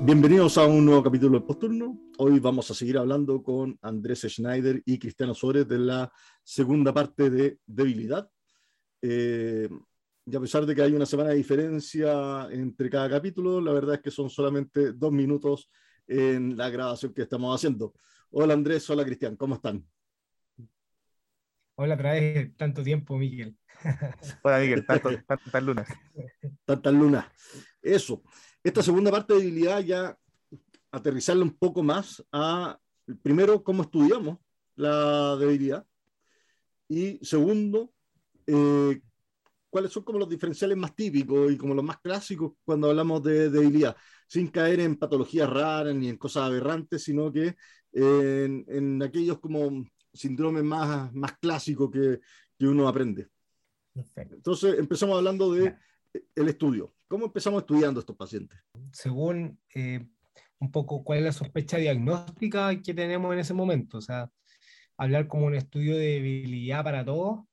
Bienvenidos a un nuevo capítulo de Posturno. Hoy vamos a seguir hablando con Andrés Schneider y Cristiano Suárez de la segunda parte de Debilidad. Eh, y a pesar de que hay una semana de diferencia entre cada capítulo, la verdad es que son solamente dos minutos en la grabación que estamos haciendo. Hola Andrés, hola Cristian, ¿cómo están? Hola, otra vez tanto tiempo, Miguel. Hola, Miguel, tantas lunas. Tantas lunas. Eso. Esta segunda parte de debilidad ya aterrizarla un poco más a, primero, cómo estudiamos la debilidad y segundo, eh, cuáles son como los diferenciales más típicos y como los más clásicos cuando hablamos de debilidad, sin caer en patologías raras ni en cosas aberrantes, sino que en, en aquellos como síndromes más, más clásicos que, que uno aprende. Entonces, empezamos hablando de el estudio. ¿Cómo empezamos estudiando estos pacientes? Según eh, un poco cuál es la sospecha diagnóstica que tenemos en ese momento. O sea, hablar como un estudio de debilidad para todos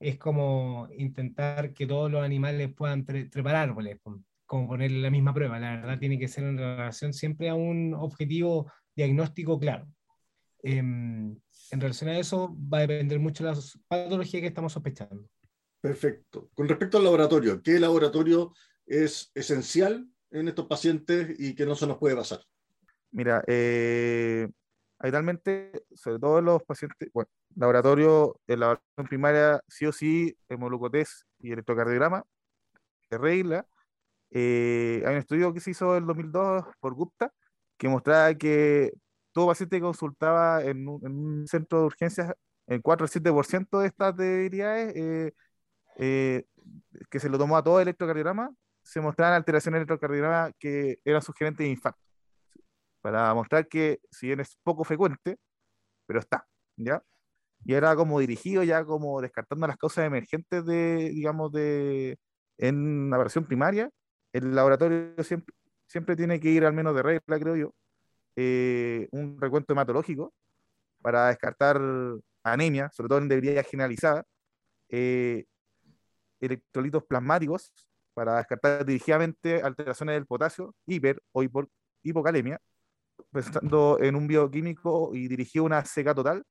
es como intentar que todos los animales puedan preparar árboles, como ponerle la misma prueba. La verdad tiene que ser en relación siempre a un objetivo diagnóstico claro. Em, en relación a eso va a depender mucho de la patología que estamos sospechando. Perfecto. Con respecto al laboratorio, ¿qué laboratorio es esencial en estos pacientes y que no se nos puede pasar? Mira, eh, habitualmente, sobre todo los pacientes, bueno, laboratorio, en la primaria, sí o sí, hemoglucotest y electrocardiograma, de regla. Eh, hay un estudio que se hizo en 2002 por Gupta que mostraba que todo paciente que consultaba en un, centro de urgencias, el 4 al 7% de estas debilidades eh, eh, que se lo tomó a todo el electrocardiograma, se mostraban alteraciones en el electrocardiograma que eran sugerentes de infarto. Para mostrar que, si bien es poco frecuente, pero está, ¿ya? Y era como dirigido, ya como descartando las causas emergentes de, digamos, de, en la versión primaria, el laboratorio siempre, siempre tiene que ir al menos de regla, creo yo, eh, un recuento hematológico para descartar anemia, sobre todo en debilidad generalizada, eh, electrolitos plasmáticos para descartar dirigidamente alteraciones del potasio, hiper o hipocalemia, pensando en un bioquímico y dirigido una seca total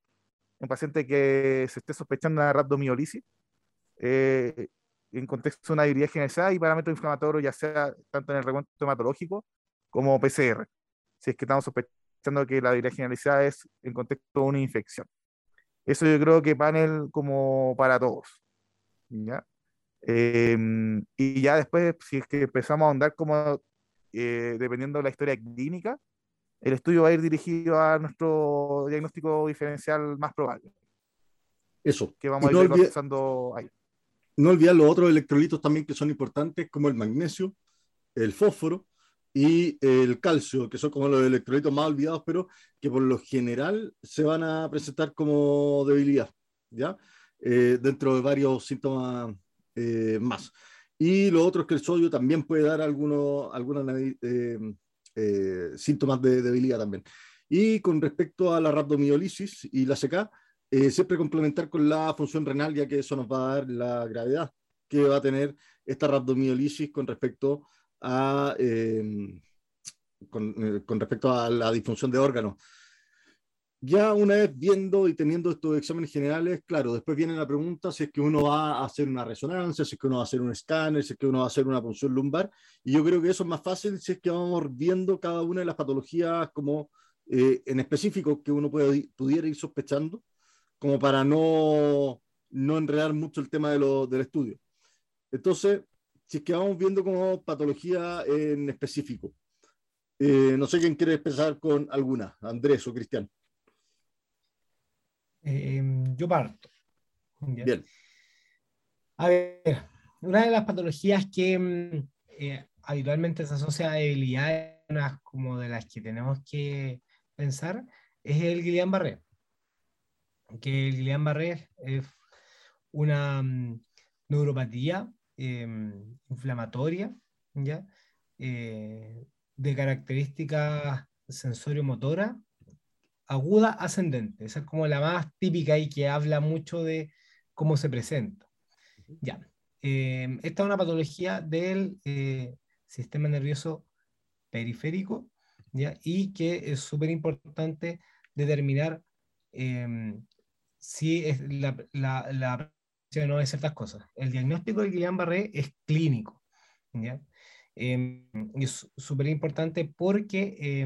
en paciente que se esté sospechando una rhabdomiolisis, eh, en contexto de una debilidad generalizada y parámetros inflamatorios, ya sea tanto en el recuento hematológico como PCR, si es que estamos sospechando que la debilidad generalizada es en contexto de una infección. Eso yo creo que panel como para todos. ¿ya? Em, y ya después, si es que empezamos a ahondar como, eh, dependiendo de la historia clínica, el estudio va a ir dirigido a nuestro diagnóstico diferencial más probable. Eso. Que vamos a ir no olvidar, ahí. No olvidar los otros electrolitos también que son importantes, como el magnesio, el fósforo y el calcio, que son como los electrolitos más olvidados, pero que por lo general se van a presentar como debilidad, ¿ya? Eh, dentro de varios síntomas eh, más. Y lo otro es que el sodio también puede dar algunos, algunos eh, eh, síntomas de debilidad también. Y con respecto a la rhabdomiolisis y la CK, siempre complementar con la función renal, ya que eso nos va a dar la gravedad que va a tener esta rhabdomiolisis con respecto a, con, con, respecto a la disfunción de órganos ya una vez viendo y teniendo estos exámenes generales, claro, después viene la pregunta si es que uno va a hacer una resonancia, si es que uno va a hacer un escáner, si es que uno va a hacer una punción lumbar, y yo creo que eso es más fácil si es que vamos viendo cada una de las patologías como eh, en específico que uno pudiera ir sospechando, como para no, no enredar mucho el tema de lo, del estudio. Entonces, si es que vamos viendo como patología en específico, eh, no sé quién quiere empezar con alguna, Andrés o Cristian. Em, yo parto. Bien. A ver, una de las patologías que mm, eh, habitualmente se asocia a debilidades como de las que tenemos que pensar es el Guillain-Barré. Que el Guillain-Barré es una mm, neuropatía em, inflamatoria, ¿ya? Eh, de características sensorio-motora, aguda ascendente. Esa es como la más típica y que habla mucho de cómo se presenta. Ya. Em, esta es una patología del eh, sistema nervioso periférico ¿ya? y que es súper importante determinar em, si es la, la, la no de ciertas cosas. El diagnóstico de Guillain-Barré es clínico. ¿ya? Em, es súper importante porque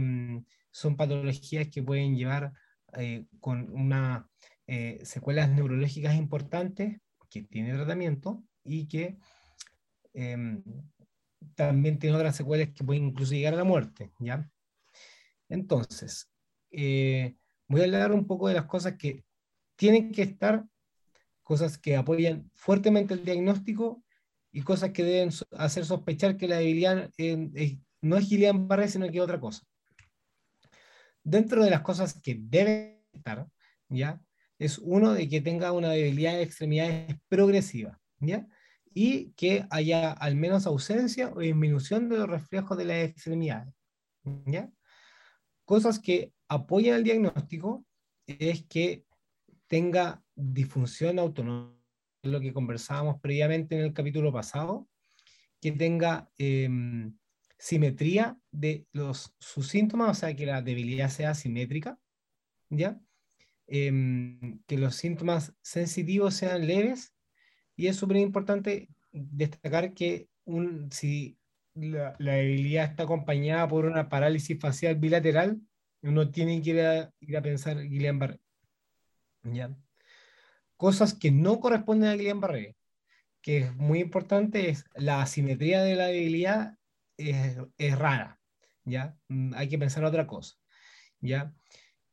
son patologías que pueden llevar eh, con una eh, secuelas neurológicas importantes que tiene tratamiento y que em, también tiene otras secuelas que pueden incluso llegar a la muerte, ¿ya? Entonces, eh, voy a hablar un poco de las cosas que tienen que estar, cosas que apoyan fuertemente el diagnóstico y cosas que deben hacer sospechar que la debilidad no es Guillain-Barré, sino que es otra cosa. Dentro de las cosas que deben estar, ¿ya? Es uno de que tenga una debilidad de extremidades progresiva, ¿ya? Y que haya al menos ausencia o disminución de los reflejos de las extremidades, ¿ya? Cosas que apoyan el diagnóstico es que tenga disfunción autonómica, lo que conversábamos previamente en el capítulo pasado, que tenga em, simetría de los, sus síntomas, o sea, que la debilidad sea simétrica, ¿ya? Em, que los síntomas sensitivos sean leves, y es súper importante destacar que si la, debilidad está acompañada por una parálisis facial bilateral, uno tiene que ir a, ir a pensar Guillain-Barré. ¿ya? Cosas que no corresponden a Guillain-Barré, que es muy importante, es la asimetría de la debilidad es, rara, ¿ya? Mm, hay que pensar otra cosa, ¿ya?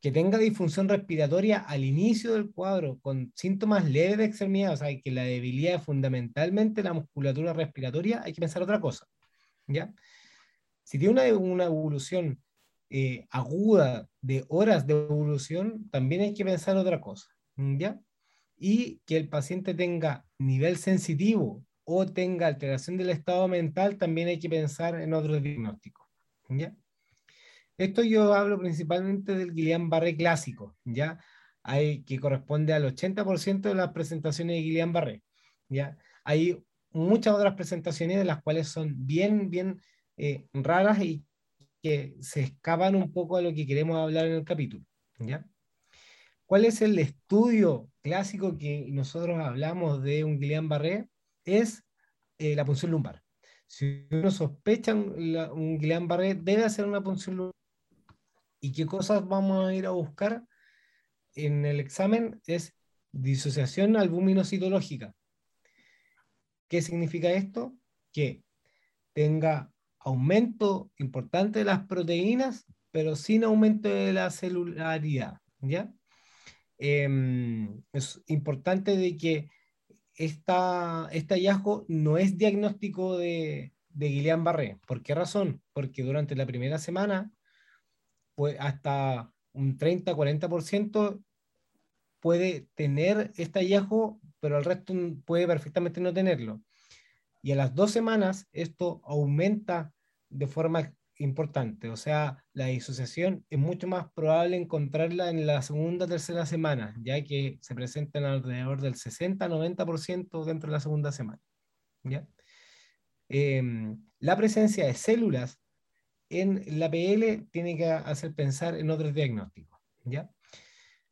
Que tenga disfunción respiratoria al inicio del cuadro con síntomas leves de extremidad, o sea, que la debilidad es fundamentalmente la musculatura respiratoria, hay que pensar otra cosa, ¿ya? Si tiene una, evolución eh, aguda de horas de evolución, también hay que pensar otra cosa, ¿ya? Y que el paciente tenga nivel sensitivo o tenga alteración del estado mental, también hay que pensar en otros diagnósticos. ¿ya? Esto yo hablo principalmente del Guillain-Barré clásico, ¿ya? Hay, que corresponde al 80% de las presentaciones de Guillain-Barré. ¿ya? Hay muchas otras presentaciones de las cuales son bien, bien eh, raras y que se escapan un poco a lo que queremos hablar en el capítulo. ¿ya? ¿Cuál es el estudio clásico que nosotros hablamos de un Guillain-Barré? Es eh, la punción lumbar. Si uno sospecha un, Guillain-Barré, debe hacer una punción lumbar. ¿Y qué cosas vamos a ir a buscar en el examen? Es disociación albuminocitológica. ¿Qué significa esto? Que tenga aumento importante de las proteínas, pero sin aumento de la celularidad. ¿ya? Em, es importante de que esta, este hallazgo no es diagnóstico de, de Guillain-Barré. ¿Por qué razón? Porque durante la primera semana, pues hasta un 30-40% puede tener este hallazgo, pero el resto puede perfectamente no tenerlo. Y a las dos semanas esto aumenta de forma importante. O sea, la disociación es mucho más probable encontrarla en la segunda tercera semana, ya que se presentan alrededor del 60-90% dentro de la segunda semana. ¿ya? Em, la presencia de células en la PL tiene que hacer pensar en otros diagnósticos. ¿ya?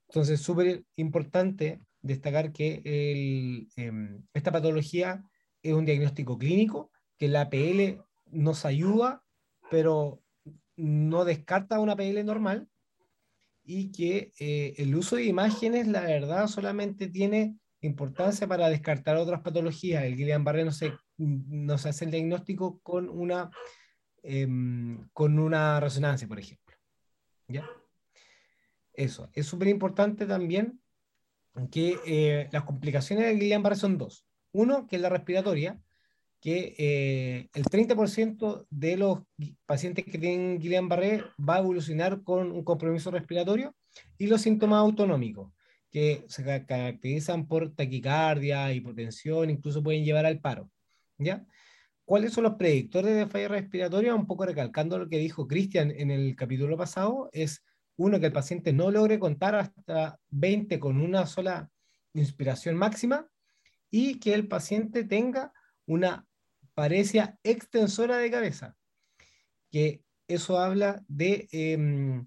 Entonces, súper importante destacar que el, em, esta patología es un diagnóstico clínico, que la PL nos ayuda pero no descarta una PL normal y que eh, el uso de imágenes, la verdad, solamente tiene importancia para descartar otras patologías. El Guillain-Barré no se, no se hace el diagnóstico con una, em, con una resonancia, por ejemplo. ¿Ya? Eso. Es súper importante también que eh, las complicaciones del Guillain-Barré son dos. Uno, que es la respiratoria, que eh, el 30% de los pacientes que tienen Guillain-Barré va a evolucionar con un compromiso respiratorio y los síntomas autonómicos, que se caracterizan por taquicardia, hipotensión, incluso pueden llevar al paro. ¿ya? ¿Cuáles son los predictores de falla respiratoria? Un poco recalcando lo que dijo Cristian en el capítulo pasado, es uno, que el paciente no logre contar hasta 20 con una sola inspiración máxima y que el paciente tenga una parecia extensora de cabeza, que eso habla de em,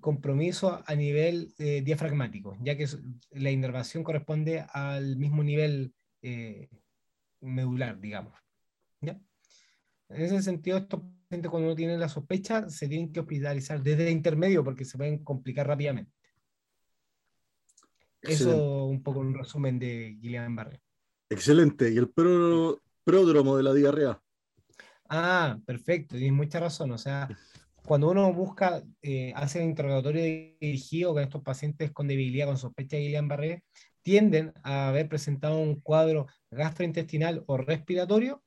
compromiso a nivel eh, diafragmático, ya que la inervación corresponde al mismo nivel eh, medular, digamos. ¿ya? En ese sentido, estos pacientes cuando uno tiene la sospecha se tienen que hospitalizar desde intermedio porque se pueden complicar rápidamente. Eso un poco un resumen de Guillain-Barré. Excelente. ¿Y el pródromo de la diarrea? Ah, perfecto, tienes mucha razón. O sea, cuando uno busca, eh, hace el interrogatorio dirigido con estos pacientes con debilidad, con sospecha de Guillain-Barré, tienden a haber presentado un cuadro gastrointestinal o respiratorio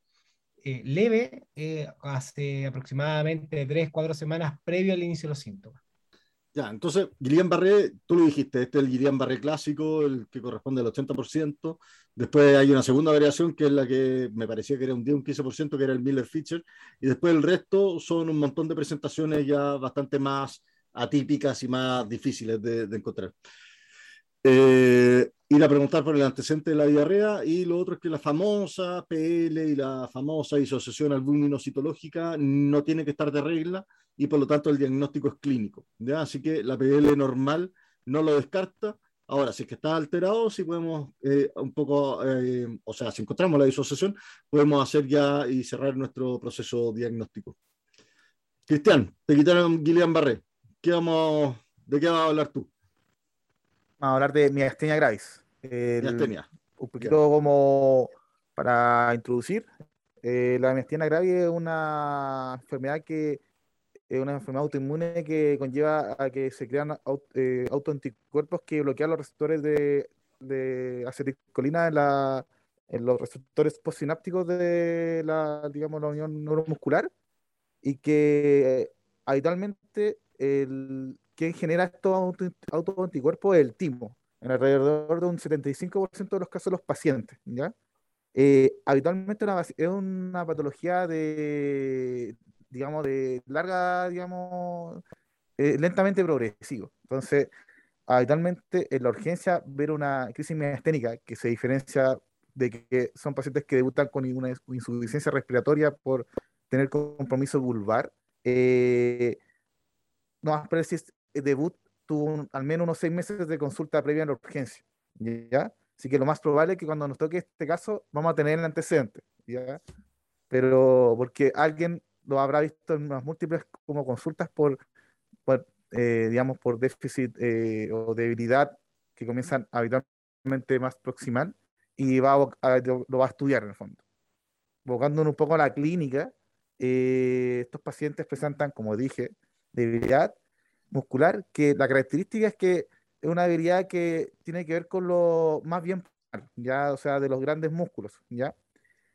eh, leve eh, hace aproximadamente 3, 4 semanas previo al inicio de los síntomas. Ya, entonces, Guillain-Barré, tú lo dijiste, este es el Guillain-Barré clásico, el que corresponde al 80%. Después hay una segunda variación que es la que me parecía que era un 10, un 15%, que era el Miller-Fisher. Y después el resto son un montón de presentaciones ya bastante más atípicas y más difíciles de, encontrar. Eh, ir a preguntar por el antecedente de la diarrea y lo otro es que la famosa PL y la famosa disociación albuminocitológica no tiene que estar de regla y por lo tanto el diagnóstico es clínico. Así que la PL normal no lo descarta. Ahora, si es que está alterado, si podemos eh, un poco, eh, o sea, si encontramos la disociación, podemos hacer ya y cerrar nuestro proceso diagnóstico. Cristian, te quitaron Guillain-Barré. ¿Qué vamos, ¿De qué vas a hablar tú? Vamos a hablar de miastenia gravis. miastenia. Un poquito como para introducir. Eh, la miastenia gravis es una enfermedad que es una enfermedad autoinmune que conlleva a que se crean eh, autoanticuerpos que bloquean los receptores de, de acetilcolina en, la, en los receptores postsinápticos de la, digamos, la unión neuromuscular y que habitualmente el, quien genera estos autoanticuerpos es el timo, en alrededor de un 75% de los casos de los pacientes, ¿ya? Eh, habitualmente es una patología de, digamos, de larga, digamos, eh, lentamente progresivo. Entonces, habitualmente en la urgencia ver una crisis miasténica que se diferencia de que son pacientes que debutan con una insuficiencia respiratoria por tener compromiso vulvar. Eh, no debut tuvo al menos unos seis meses de consulta previa en la urgencia. ¿ya? Así que lo más probable es que cuando nos toque este caso vamos a tener el antecedente. ¿ya? Pero porque alguien lo habrá visto en unas múltiples como consultas por, eh, digamos, por déficit eh, o debilidad que comienzan habitualmente más proximal y va lo va a estudiar en el fondo. Bocándonos un poco a la clínica, eh, estos pacientes presentan, como dije, debilidad muscular, que la característica es que es una debilidad que tiene que ver con lo más bien, ya, o sea, de los grandes músculos, ya,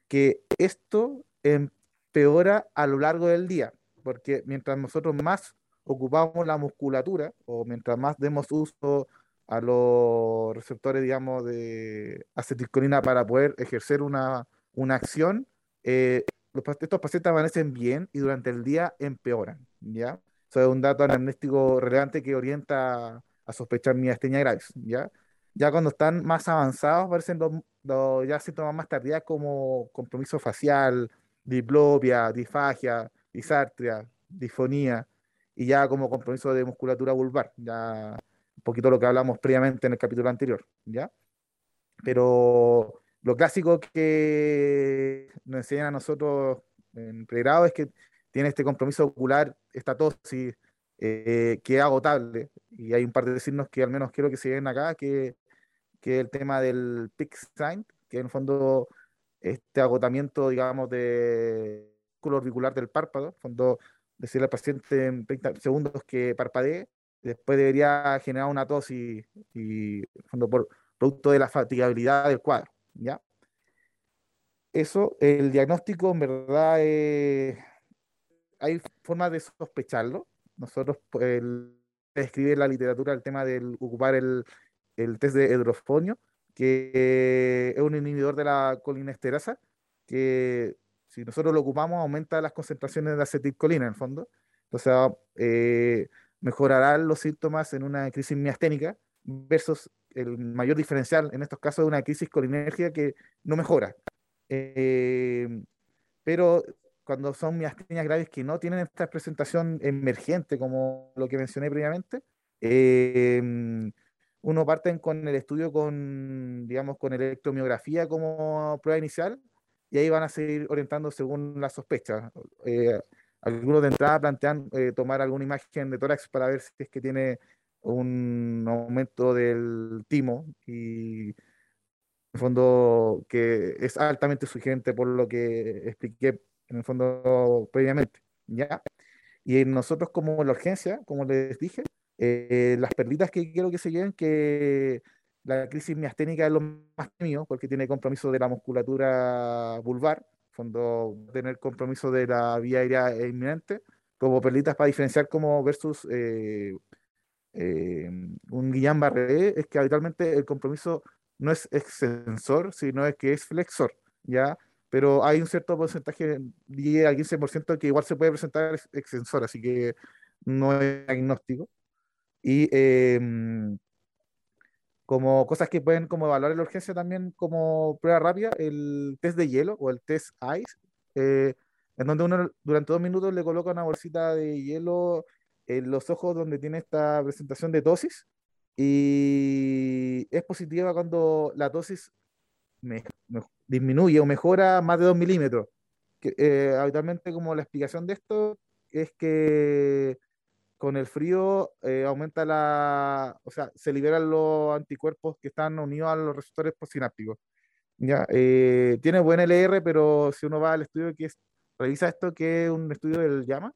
que esto en peora a lo largo del día, porque mientras nosotros más ocupamos la musculatura o mientras más demos uso a los receptores, digamos, de acetilcolina para poder ejercer una, una acción, eh, los, estos pacientes amanecen bien y durante el día empeoran, ¿ya? Eso es un dato anamnéstico relevante que orienta a sospechar miastenia gravis, ¿ya? Ya cuando están más avanzados aparecen los, los ya síntomas más tardías como compromiso facial, diplopia, disfagia, disartria, disfonía, y ya como compromiso de musculatura vulvar, ya un poquito lo que hablamos previamente en el capítulo anterior, ¿ya? Pero lo clásico que nos enseñan a nosotros en pregrado es que tiene este compromiso ocular, esta tosis, eh, que es agotable, y hay un par de signos que al menos quiero que se ven acá, que, que el tema del peak sign, que en el fondo este agotamiento, digamos, de músculo auricular del párpado, cuando decirle al paciente en 30 segundos que parpadee, después debería generar una tos y, y fondo por producto de la fatigabilidad del cuadro, ¿ya? Eso, el diagnóstico en verdad hay formas de sospecharlo. Nosotros el, escribir la literatura el tema del ocupar el, el test de hidrofonio que es un inhibidor de la colinesterasa, que si nosotros lo ocupamos aumenta las concentraciones de acetilcolina en el fondo. Entonces eh, mejorarán los síntomas en una crisis miasténica versus el mayor diferencial en estos casos de una crisis colinérgica que no mejora. Eh, pero cuando son miastenias graves que no tienen esta presentación emergente como lo que mencioné previamente, eh, uno parte con el estudio con, digamos, con electromiografía como prueba inicial y ahí van a seguir orientando según las sospechas. Eh, algunos de entrada plantean eh, tomar alguna imagen de tórax para ver si es que tiene un aumento del timo y en fondo que es altamente sugerente por lo que expliqué en el fondo previamente, ¿ya? Y nosotros como la urgencia, como les dije, eh, las perlitas que quiero que se lleven, que la crisis miasténica es lo más mío, porque tiene compromiso de la musculatura vulvar, fondo tener compromiso de la vía aérea inminente, como perlitas para diferenciar como versus eh, eh, un Guillain-Barré, es que habitualmente el compromiso no es extensor, sino es que es flexor, ¿ya? Pero hay un cierto porcentaje, 10 al 15% que igual se puede presentar extensor, así que no es diagnóstico. Y em, como cosas que pueden como evaluar la urgencia también como prueba rápida, el test de hielo o el test ICE, eh, en donde uno durante dos minutos le coloca una bolsita de hielo en los ojos donde tiene esta presentación de tosis y es positiva cuando la tosis disminuye o mejora más de 2 milímetros. Eh, habitualmente como la explicación de esto es que con el frío eh, aumenta la, o sea, se liberan los anticuerpos que están unidos a los receptores postsinápticos. Ya, eh, tiene buen LR, pero si uno va al estudio que es, revisa esto, que es un estudio del llama,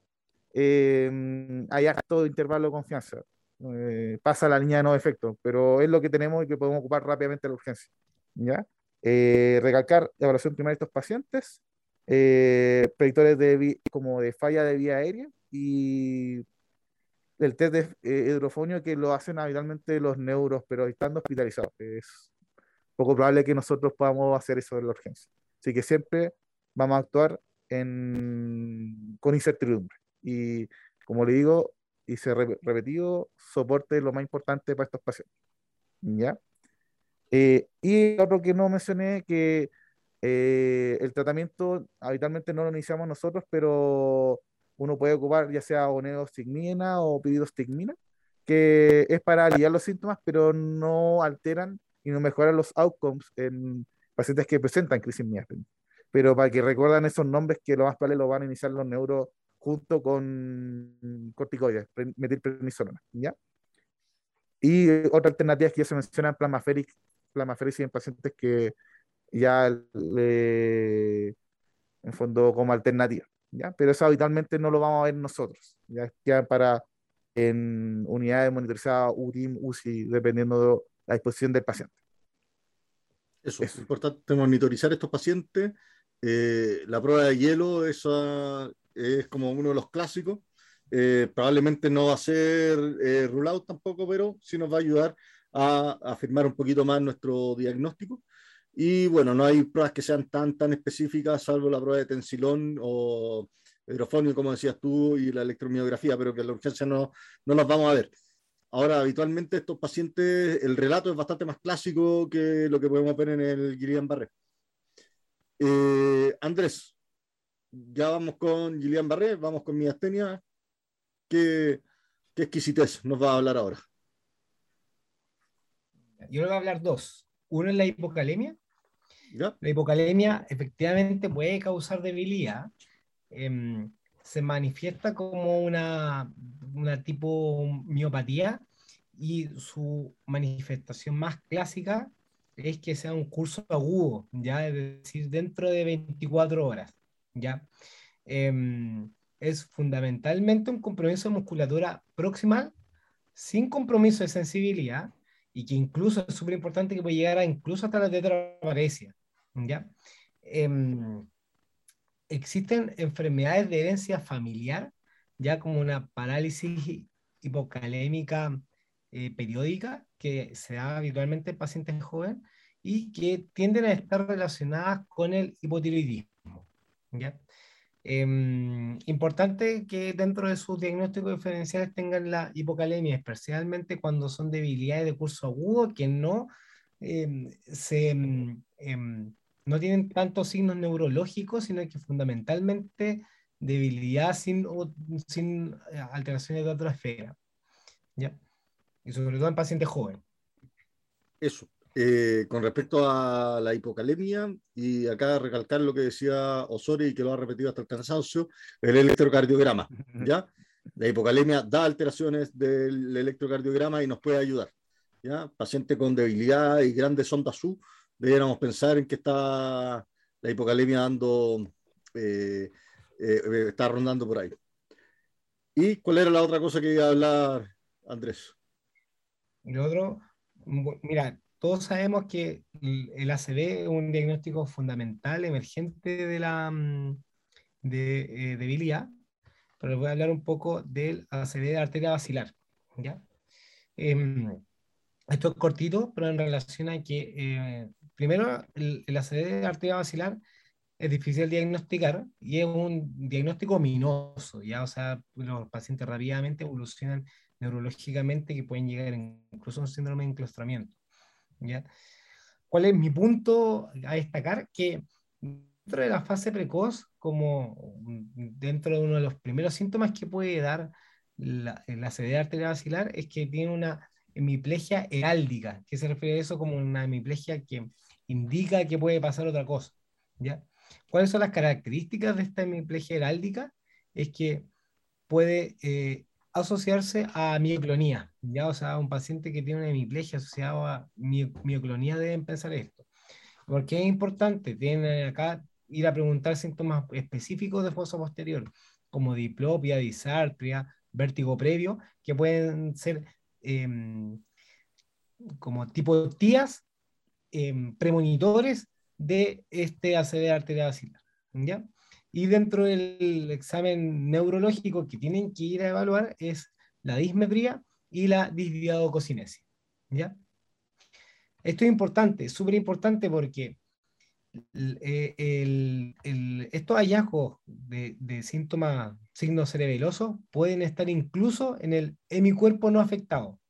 eh, hay alto intervalo de confianza. Eh, pasa la línea de no efecto, pero es lo que tenemos y que podemos ocupar rápidamente la urgencia. ¿ya? Recalcar evaluación primaria de estos pacientes, predictores de, como de falla de vía aérea y el test de eh, hidrofonio que lo hacen habitualmente los neuros, pero estando hospitalizados. Es poco probable que nosotros podamos hacer eso en la urgencia. Así que siempre vamos a actuar con incertidumbre. Y como le digo, y se repetido, soporte es lo más importante para estos pacientes. ¿Ya? Eh, y otro que no mencioné, que eh, el tratamiento habitualmente no lo iniciamos nosotros, pero uno puede ocupar ya sea oneostigmina o piridostigmina, que es para aliviar los síntomas, pero no alteran y no mejoran los outcomes en pacientes que presentan crisis miastenia. Pero para que recuerdan esos nombres que lo más probable lo van a iniciar los neuros junto con corticoides, metilprednisolona, ¿ya? Y otra alternativa es que ya se mencionan plasmaferic, plasmaferic en pacientes que ya le, en fondo como alternativa. Pero eso habitualmente no lo vamos a ver nosotros, ya quedan para en unidades monitorizadas UTIM, UCI, dependiendo de la disposición del paciente. Eso, es importante monitorizar estos pacientes. Eh, la prueba de hielo, esa es como uno de los clásicos. Eh, probablemente no va a ser eh, out tampoco, pero sí nos va a ayudar a afirmar un poquito más nuestro diagnóstico. Y bueno, no hay pruebas que sean tan, tan específicas, salvo la prueba de tensilón o hidrofonio, como decías tú, y la electromiografía, pero que la urgencia no, no las vamos a ver. Ahora, habitualmente estos pacientes, el relato es bastante más clásico que lo que podemos ver en el Guillain-Barré. Eh, Andrés, ya vamos con Guillain-Barré, vamos con miastenia. ¿Qué, ¿Qué exquisitez nos va a hablar ahora? Yo le voy a hablar dos. Uno es la hipocalemia la hipocalemia efectivamente puede causar debilidad. Em, se manifiesta como una, una tipo miopatía y su manifestación más clásica es que sea un curso agudo, ya es decir, dentro de 24 horas, ya. Em, es fundamentalmente un compromiso de musculatura proximal sin compromiso de sensibilidad y que incluso es súper importante que puede llegar a incluso hasta la tetraparesia. ¿ya? Em, existen enfermedades de herencia familiar, ya como una parálisis hipocalémica eh, periódica que se da habitualmente en pacientes jóvenes y que tienden a estar relacionadas con el hipotiroidismo. ¿ya? Em, importante que dentro de sus diagnósticos diferenciales tengan la hipocalemia, especialmente cuando son debilidades de curso agudo que no, em, se, em, no tienen tantos signos neurológicos, sino que fundamentalmente debilidad sin, sin eh, alteraciones de otra esfera. ¿ya? Y sobre todo en pacientes jóvenes. Eso. Eh, con respecto a la hipocalemia, y acá recalcar lo que decía Osorio y que lo ha repetido hasta el cansancio, el electrocardiograma, ¿ya? La hipocalemia da alteraciones del electrocardiograma y nos puede ayudar, ¿ya? Paciente con debilidad y grandes ondas U, deberíamos pensar en que está la hipocalemia dando, eh, eh, está rondando por ahí. ¿Y cuál era la otra cosa que iba a hablar Andrés? El otro, mira, todos sabemos que el ACV es un diagnóstico fundamental, emergente de la mm, eh, debilidad, pero les voy a hablar un poco del ACV de arteria basilar. ¿ya? Em, esto es cortito, pero en relación a que, eh, primero, el, el ACV de arteria basilar es difícil de diagnosticar y es un diagnóstico ominoso, ¿ya? O sea, los pacientes rápidamente evolucionan neurológicamente que pueden llegar incluso a un síndrome de enclaustramiento. ¿Ya? ¿Cuál es mi punto a destacar? Que dentro de la fase precoz, como dentro de uno de los primeros síntomas que puede dar la, la arterial arterial es que tiene una hemiplegia heráldica. ¿Qué se refiere a eso? Como una hemiplegia que indica que puede pasar otra cosa. ¿ya? ¿Cuáles son las características de esta hemiplegia heráldica? Es que puede eh, asociarse a mioclonía, ya, o sea, un paciente que tiene una hemiplegia asociada a mioclonía deben pensar esto. Porque es importante, tienen acá ir a preguntar síntomas específicos de fosa posterior, como diplopia, disartria, vértigo previo, que pueden ser em, como tipo tías em, premonitores de este ACV arterial ¿ya? Y dentro del examen neurológico que tienen que ir a evaluar es la dismetría y la disdiadococinesia. ¿ya? Esto es importante, súper importante porque eh, estos hallazgos de, síntomas, signos cerebelosos, pueden estar incluso en el hemicuerpo no afectado.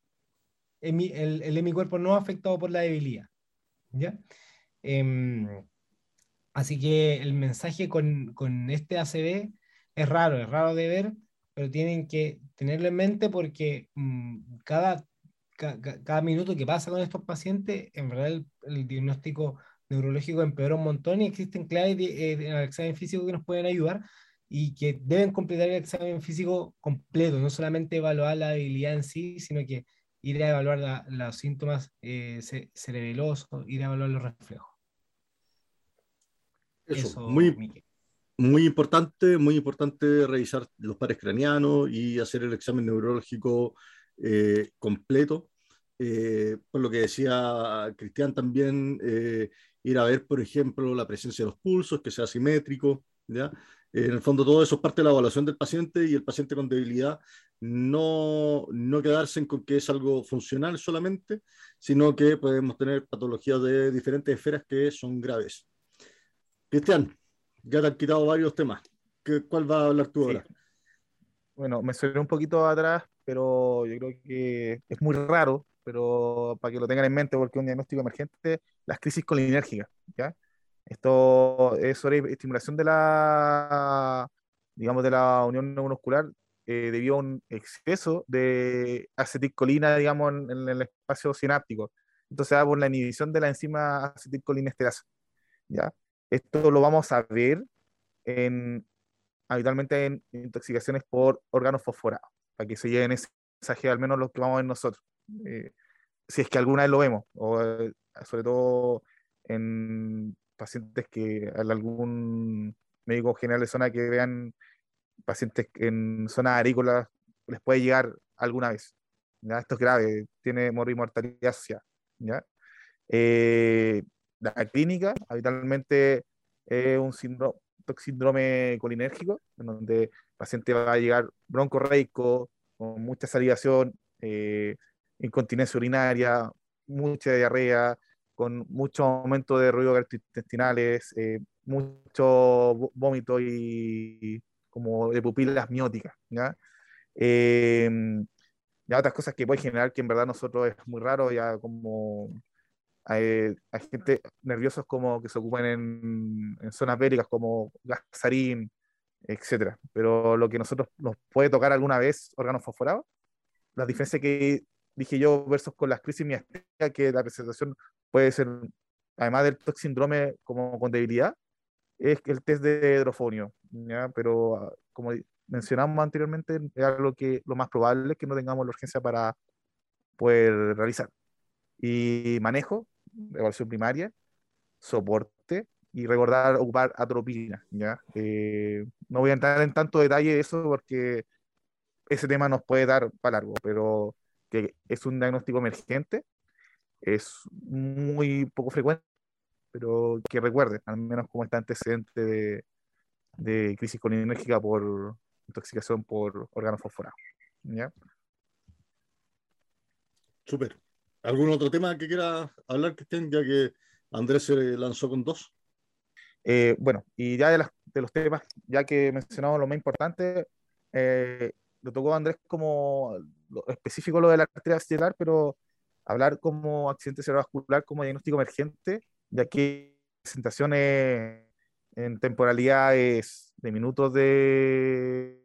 El, el hemicuerpo no afectado por la debilidad. ¿ya? Em, Así que el mensaje con, con este ACB es raro, es raro de ver, pero tienen que tenerlo en mente porque mm, cada, cada minuto que pasa con estos pacientes, en verdad el, diagnóstico neurológico empeora un montón y existen claves eh, en el examen físico que nos pueden ayudar y que deben completar el examen físico completo, no solamente evaluar la habilidad en sí, sino que ir a evaluar los síntomas eh, cerebelosos, ir a evaluar los reflejos. Eso, muy, muy importante, muy importante revisar los pares craneanos y hacer el examen neurológico eh, completo. Eh, por lo que decía Cristian también, eh, ir a ver, por ejemplo, la presencia de los pulsos, que sea simétrico, ¿ya? En el fondo todo eso es parte de la evaluación del paciente y el paciente con debilidad no, no quedarse con que es algo funcional solamente, sino que podemos tener patologías de diferentes esferas que son graves. Cristian, ya te han quitado varios temas. ¿Cuál va a hablar tú ahora? Bueno, me suena un poquito atrás, pero yo creo que es muy raro, pero para que lo tengan en mente, porque es un diagnóstico emergente, las crisis colinérgicas, ¿ya? Esto es sobre estimulación de la, digamos, de la unión neuromuscular eh, debido a un exceso de acetilcolina, digamos, en, en, el espacio sináptico. Entonces, da por la inhibición de la enzima acetilcolinesterasa, ¿ya? Esto lo vamos a ver en, habitualmente en intoxicaciones por órganos fosforados, para que se lleven ese mensaje, al menos lo que vamos a ver nosotros. Eh, si es que alguna vez lo vemos, o eh, sobre todo en pacientes que algún médico general de zona que vean pacientes en zonas agrícolas les puede llegar alguna vez. Esto es grave, tiene mortalidad social. ¿ya? Eh, la clínica habitualmente es un síndrome, colinérgico, en donde el paciente va a llegar broncorreico, con mucha salivación, eh, incontinencia urinaria, mucha diarrea, con mucho aumento de ruido gastrointestinales, eh, mucho vómito y, como de pupilas mióticas, ¿ya? Em, ya otras cosas que puede generar que en verdad nosotros es muy raro, ya como hay, gente nerviosos como que se ocupan en, en zonas bélicas como gasarín, etcétera. Pero lo que nosotros nos puede tocar alguna vez órganos fosforados, la diferencia que dije yo versus con las crisis miasténicas, que la presentación puede ser, además del síndrome como con debilidad, es el test de hidrofonio, ¿ya? pero ah, como mencionamos anteriormente, es algo que lo más probable es que no tengamos la urgencia para poder realizar. Y manejo, evaluación primaria, soporte y recordar ocupar atropina. ¿ya? Eh, no voy a entrar en tanto detalle de eso porque ese tema nos puede dar para largo, pero que es un diagnóstico emergente, es muy poco frecuente, pero que recuerden, al menos como está antecedente de, de crisis colinérgica por intoxicación por órganos fosforados. ¿ya? Súper. ¿Algún otro tema que quiera hablar, Cristian, ya que Andrés se lanzó con dos? Eh, bueno, y ya de, los temas, ya que mencionamos lo más importante, eh, le tocó Andrés como lo específico lo de la arteria estelar, pero hablar como accidente cerebrovascular como diagnóstico emergente, ya que presentaciones en temporalidades de minutos de,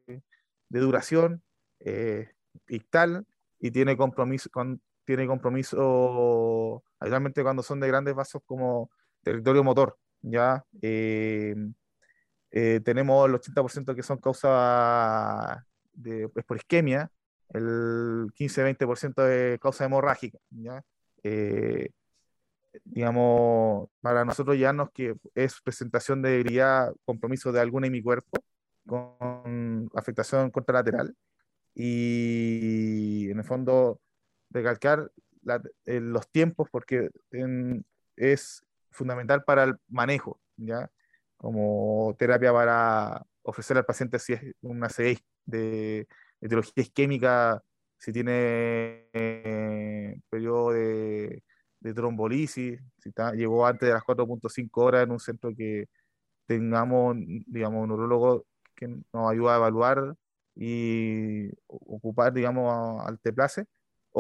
de duración, eh, ictal, y tiene compromiso, con, tiene compromiso, habitualmente cuando son de grandes vasos como territorio motor, ya eh, eh, tenemos el 80% que son causa de, por isquemia, el 15-20% de causa hemorrágica, ¿ya? Eh, digamos, para nosotros ya nos que es presentación de debilidad, compromiso de alguna en mi cuerpo, con afectación contralateral, y en el fondo recalcar los tiempos porque es fundamental para el manejo, ¿ya? Como terapia para ofrecer al paciente si es una CI de etiología isquémica, si tiene eh, periodo de, de, trombolisis, si está, llegó antes de las 4.5 horas en un centro que tengamos, digamos, un neurólogo que nos ayuda a evaluar y ocupar, digamos, al teplace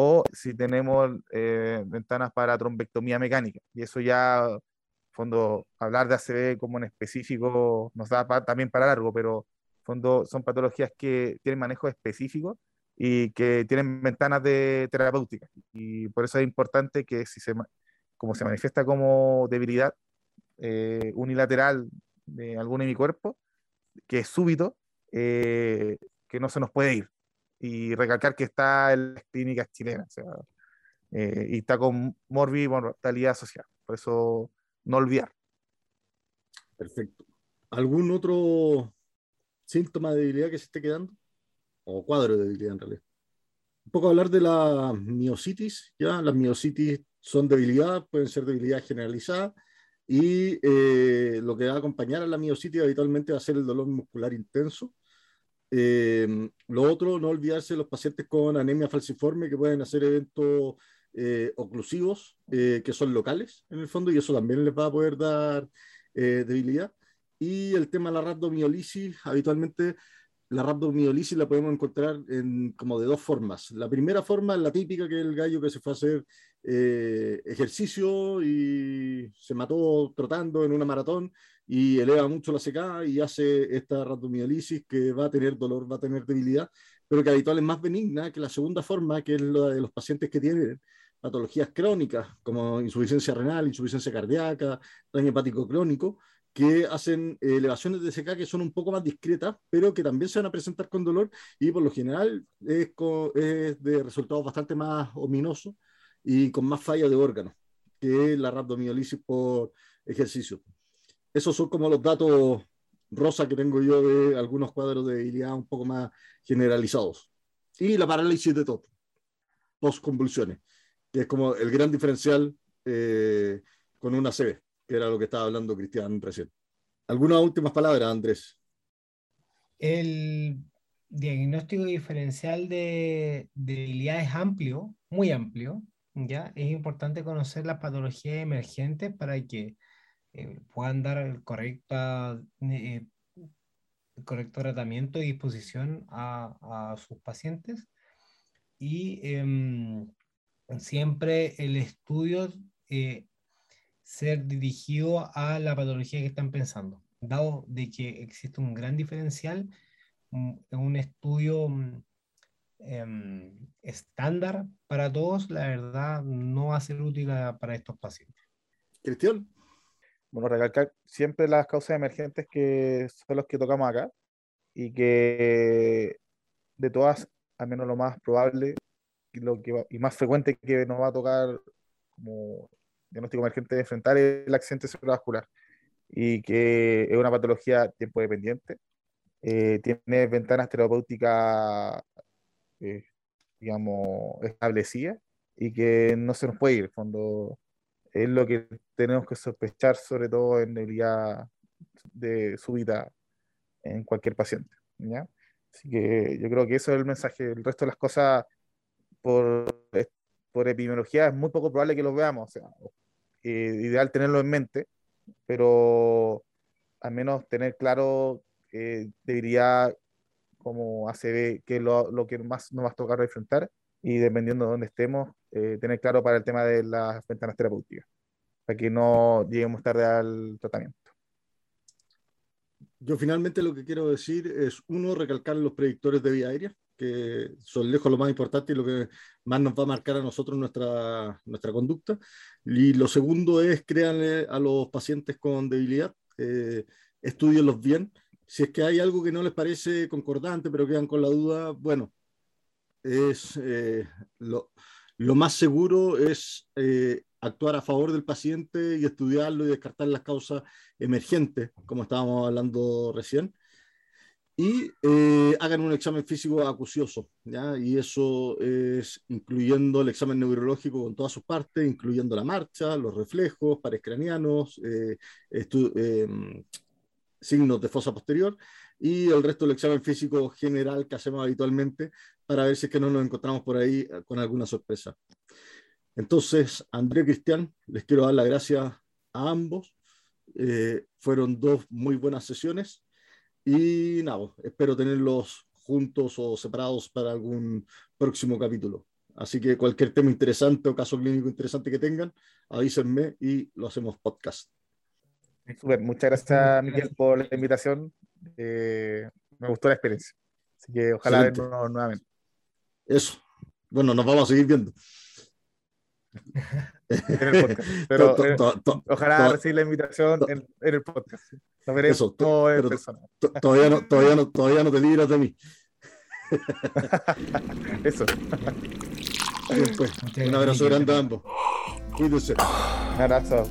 o si tenemos eh, ventanas para trombectomía mecánica. Y eso ya, fondo, hablar de ACV como en específico nos da también para largo, pero fondo son patologías que tienen manejo específico y que tienen ventanas de terapéutica. Y por eso es importante que si se, como se manifiesta como debilidad eh, unilateral de algún cuerpo que es súbito, eh, que no se nos puede ir y recalcar que está en las clínicas chilenas o sea, eh, y está con morbi mortalidad social. Por eso no olvidar. Perfecto. ¿Algún otro síntoma de debilidad que se esté quedando? O cuadro de debilidad en realidad. Un poco hablar de la miocitis, ¿ya? Las miocitis son debilidad, pueden ser debilidad generalizada, y eh, lo que va a acompañar a la miocitis habitualmente va a ser el dolor muscular intenso, eh, lo otro, no olvidarse de los pacientes con anemia falciforme que pueden hacer eventos eh, oclusivos, eh, que son locales en el fondo, y eso también les va a poder dar eh, debilidad. Y el tema de la rhabdomiolisis, habitualmente la rhabdomiolisis la podemos encontrar en, como de dos formas. La primera forma es la típica, que es el gallo que se fue a hacer eh, ejercicio y se mató trotando en una maratón y eleva mucho la CK y hace esta rhabdomiolisis que va a tener dolor, va a tener debilidad, pero que habitual es más benigna que la segunda forma, que es la de los pacientes que tienen patologías crónicas como insuficiencia renal, insuficiencia cardíaca, daño hepático crónico, que hacen elevaciones de CK que son un poco más discretas, pero que también se van a presentar con dolor y por lo general es, es de resultados bastante más ominosos y con más falla de órganos que la rhabdomiolisis por ejercicio. Esos son como los datos rosa que tengo yo de algunos cuadros de debilidad un poco más generalizados. Y la parálisis de todo, post-convulsiones, que es como el gran diferencial eh, con una CB, que era lo que estaba hablando Cristian recién. ¿Algunas últimas palabras, Andrés? El diagnóstico diferencial de debilidad es amplio, muy amplio. ¿ya? Es importante conocer las patologías emergentes para que eh, puedan dar el, correcta, eh, correcto tratamiento y disposición a, sus pacientes. Y em, siempre el estudio eh, ser dirigido a la patología que están pensando, dado de que existe un gran diferencial en un estudio mm, em, estándar para todos, la verdad no va a ser útil para estos pacientes. Cristian. Bueno, recalcar siempre las causas emergentes que son los que tocamos acá y que de todas, al menos lo más probable y, lo que y más frecuente que nos va a tocar como diagnóstico emergente de enfrentar el accidente cerebrovascular y que es una patología tiempo dependiente. Eh, tiene ventanas terapéuticas, eh, digamos, establecidas y que no se nos puede ir. Cuando es lo que tenemos que sospechar, sobre todo en día de súbita en cualquier paciente. ¿ya? Así que yo creo que eso es el mensaje. El resto de las cosas, por, por epidemiología, es muy poco probable que los veamos. O eh, ideal tenerlo en mente, pero al menos tener claro eh, debería como ACB que es lo, lo, que más nos va a tocar enfrentar y dependiendo de dónde estemos, eh, tener claro para el tema de las ventanas terapéuticas, para que no lleguemos tarde al tratamiento. Yo finalmente lo que quiero decir es, uno, recalcar los predictores de vía aérea, que son lejos lo más importante y lo que más nos va a marcar a nosotros nuestra, nuestra conducta. Y lo segundo es créanle a los pacientes con debilidad, eh, estudienlos bien. Si es que hay algo que no les parece concordante, pero quedan con la duda, bueno, es eh, lo, lo, más seguro es eh, actuar a favor del paciente y estudiarlo y descartar las causas emergentes, como estábamos hablando recién y eh, hagan un examen físico acucioso, ¿ya? Y eso es incluyendo el examen neurológico con todas sus partes, incluyendo la marcha, los reflejos, pares craneanos, eh, em, signos de fosa posterior y el resto del examen físico general que hacemos habitualmente para ver si es que no nos encontramos por ahí eh, con alguna sorpresa. Entonces, André Cristian, les quiero dar las gracias a ambos. fueron dos muy buenas sesiones y nada, pues, espero tenerlos juntos o separados para algún próximo capítulo. Así que cualquier tema interesante o caso clínico interesante que tengan, avísenme y lo hacemos podcast. muchas gracias Miguel por la invitación. Eh, me gustó la experiencia. Así que ojalá vernos nuevamente. Eso. Bueno, nos vamos a seguir viendo. en el podcast. Pero eh, ojalá recibir la invitación en, el podcast. Nos veremos Eso, todavía, no, todavía, no, todavía no te libras de mí. Eso. Pues, un abrazo grande a ambos. Cuídense. Un abrazo.